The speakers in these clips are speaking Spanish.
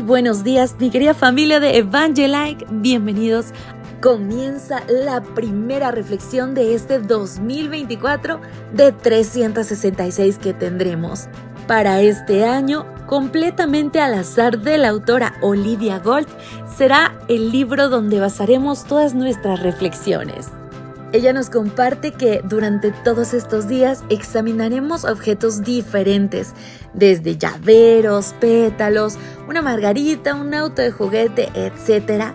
buenos días, mi querida familia de Evangelike. Bienvenidos. Comienza la primera reflexión de este 2024 de 366 que tendremos. Para este año, completamente al azar de la autora Olivia Gold, será el libro donde basaremos todas nuestras reflexiones. Ella nos comparte que durante todos estos días examinaremos objetos diferentes, desde llaveros, pétalos, una margarita, un auto de juguete, etc.,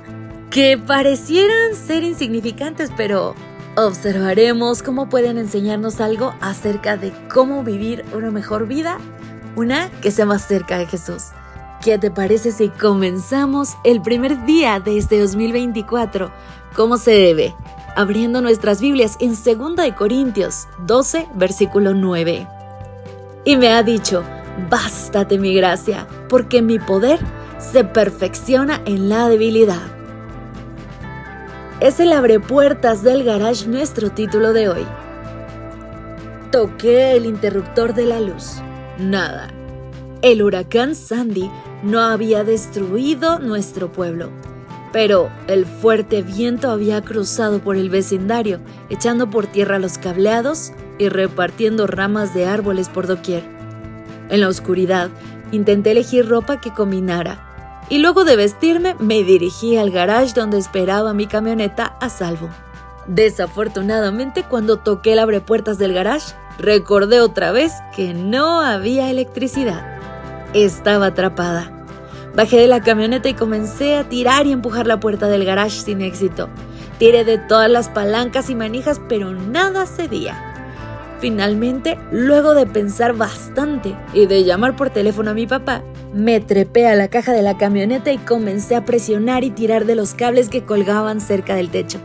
que parecieran ser insignificantes, pero observaremos cómo pueden enseñarnos algo acerca de cómo vivir una mejor vida, una que sea más cerca de Jesús. ¿Qué te parece si comenzamos el primer día de este 2024? ¿Cómo se debe? Abriendo nuestras Biblias en 2 Corintios 12, versículo 9. Y me ha dicho, bástate mi gracia, porque mi poder se perfecciona en la debilidad. Es el abrepuertas del garage nuestro título de hoy. Toqué el interruptor de la luz. Nada. El huracán Sandy no había destruido nuestro pueblo pero el fuerte viento había cruzado por el vecindario, echando por tierra los cableados y repartiendo ramas de árboles por doquier. En la oscuridad, intenté elegir ropa que combinara, y luego de vestirme me dirigí al garage donde esperaba mi camioneta a salvo. Desafortunadamente, cuando toqué el abrepuertas del garage, recordé otra vez que no había electricidad. Estaba atrapada. Bajé de la camioneta y comencé a tirar y empujar la puerta del garage sin éxito. Tiré de todas las palancas y manijas, pero nada cedía. Finalmente, luego de pensar bastante y de llamar por teléfono a mi papá, me trepé a la caja de la camioneta y comencé a presionar y tirar de los cables que colgaban cerca del techo.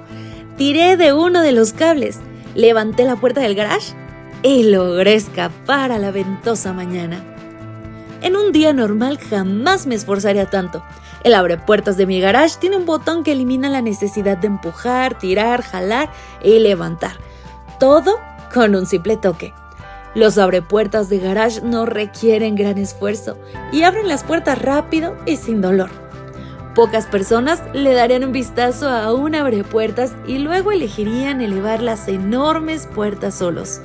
Tiré de uno de los cables, levanté la puerta del garage y logré escapar a la ventosa mañana. En un día normal jamás me esforzaría tanto. El abre puertas de mi garage tiene un botón que elimina la necesidad de empujar, tirar, jalar y levantar. Todo con un simple toque. Los abrepuertas de garage no requieren gran esfuerzo y abren las puertas rápido y sin dolor. Pocas personas le darían un vistazo a un abrepuertas y luego elegirían elevar las enormes puertas solos.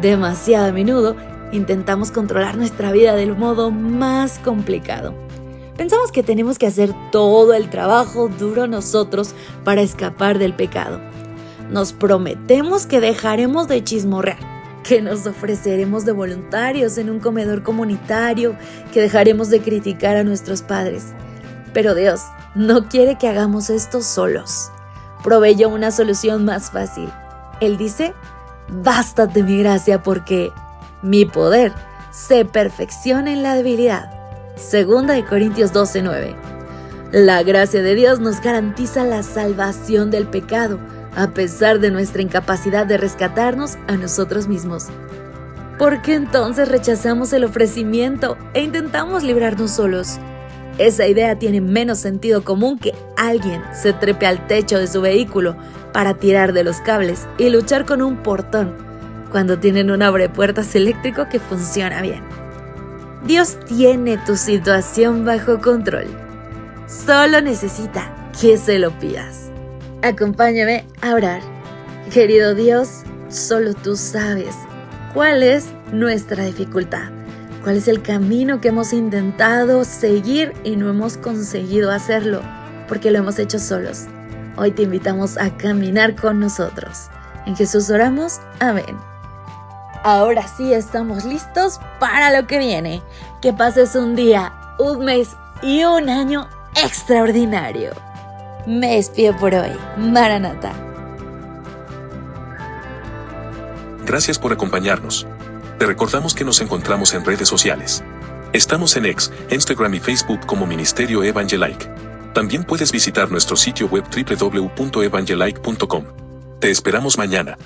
Demasiado a menudo intentamos controlar nuestra vida del modo más complicado. Pensamos que tenemos que hacer todo el trabajo duro nosotros para escapar del pecado. Nos prometemos que dejaremos de chismorrear, que nos ofreceremos de voluntarios en un comedor comunitario, que dejaremos de criticar a nuestros padres. Pero Dios no quiere que hagamos esto solos. Proveyó una solución más fácil. Él dice, bástate mi gracia porque mi poder se perfecciona en la debilidad. Segunda de Corintios 12:9. La gracia de Dios nos garantiza la salvación del pecado, a pesar de nuestra incapacidad de rescatarnos a nosotros mismos. ¿Por qué entonces rechazamos el ofrecimiento e intentamos librarnos solos? Esa idea tiene menos sentido común que alguien se trepe al techo de su vehículo para tirar de los cables y luchar con un portón cuando tienen un abrepuertas eléctrico que funciona bien. Dios tiene tu situación bajo control. Solo necesita que se lo pidas. Acompáñame a orar. Querido Dios, solo tú sabes cuál es nuestra dificultad, cuál es el camino que hemos intentado seguir y no hemos conseguido hacerlo porque lo hemos hecho solos. Hoy te invitamos a caminar con nosotros. En Jesús oramos. Amén. Ahora sí estamos listos para lo que viene. Que pases un día, un mes y un año extraordinario. Me despido por hoy. Maranata. Gracias por acompañarnos. Te recordamos que nos encontramos en redes sociales. Estamos en X, Instagram y Facebook como Ministerio Evangelike. También puedes visitar nuestro sitio web www.evangelike.com. Te esperamos mañana.